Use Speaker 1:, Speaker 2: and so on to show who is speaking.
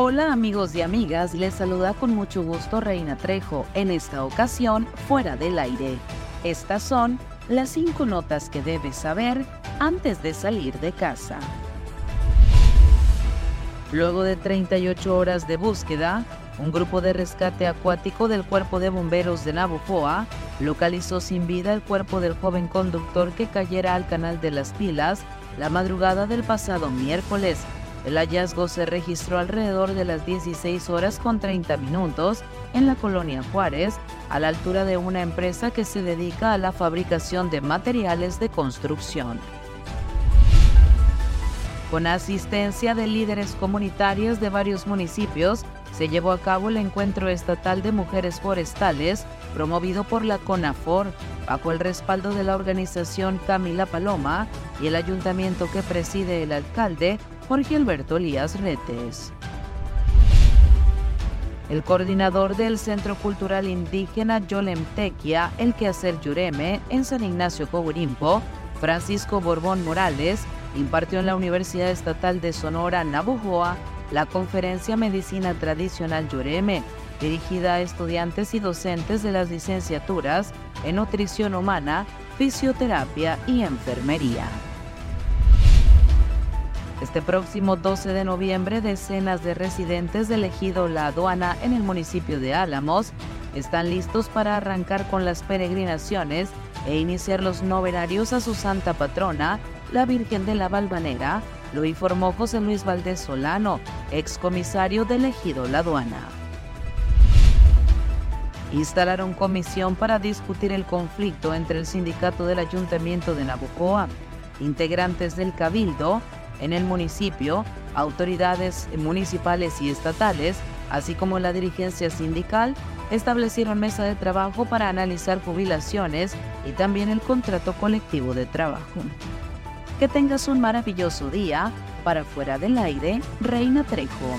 Speaker 1: Hola amigos y amigas, les saluda con mucho gusto Reina Trejo, en esta ocasión fuera del aire. Estas son las cinco notas que debes saber antes de salir de casa. Luego de 38 horas de búsqueda, un grupo de rescate acuático del Cuerpo de Bomberos de Navojoa localizó sin vida el cuerpo del joven conductor que cayera al canal de las pilas la madrugada del pasado miércoles el hallazgo se registró alrededor de las 16 horas con 30 minutos en la colonia Juárez, a la altura de una empresa que se dedica a la fabricación de materiales de construcción. Con asistencia de líderes comunitarios de varios municipios, se llevó a cabo el Encuentro Estatal de Mujeres Forestales, promovido por la CONAFOR, bajo el respaldo de la organización Camila Paloma y el ayuntamiento que preside el alcalde Jorge Alberto Elías Retes. El coordinador del Centro Cultural Indígena Yolem Tequia, el quehacer Yureme, en San Ignacio Coburimpo, Francisco Borbón Morales, impartió en la Universidad Estatal de Sonora, Navojoa, la conferencia Medicina Tradicional Yureme, dirigida a estudiantes y docentes de las licenciaturas en Nutrición Humana, Fisioterapia y Enfermería. Este próximo 12 de noviembre, decenas de residentes del ejido La Aduana en el municipio de Álamos están listos para arrancar con las peregrinaciones e iniciar los novenarios a su santa patrona, la Virgen de la Valvanera, lo informó José Luis Valdés Solano, excomisario del ejido La Aduana. Instalaron comisión para discutir el conflicto entre el sindicato del Ayuntamiento de Nabucoa, integrantes del Cabildo, en el municipio, autoridades municipales y estatales, así como la dirigencia sindical, establecieron mesa de trabajo para analizar jubilaciones y también el contrato colectivo de trabajo. Que tengas un maravilloso día. Para fuera del aire, Reina Trejo.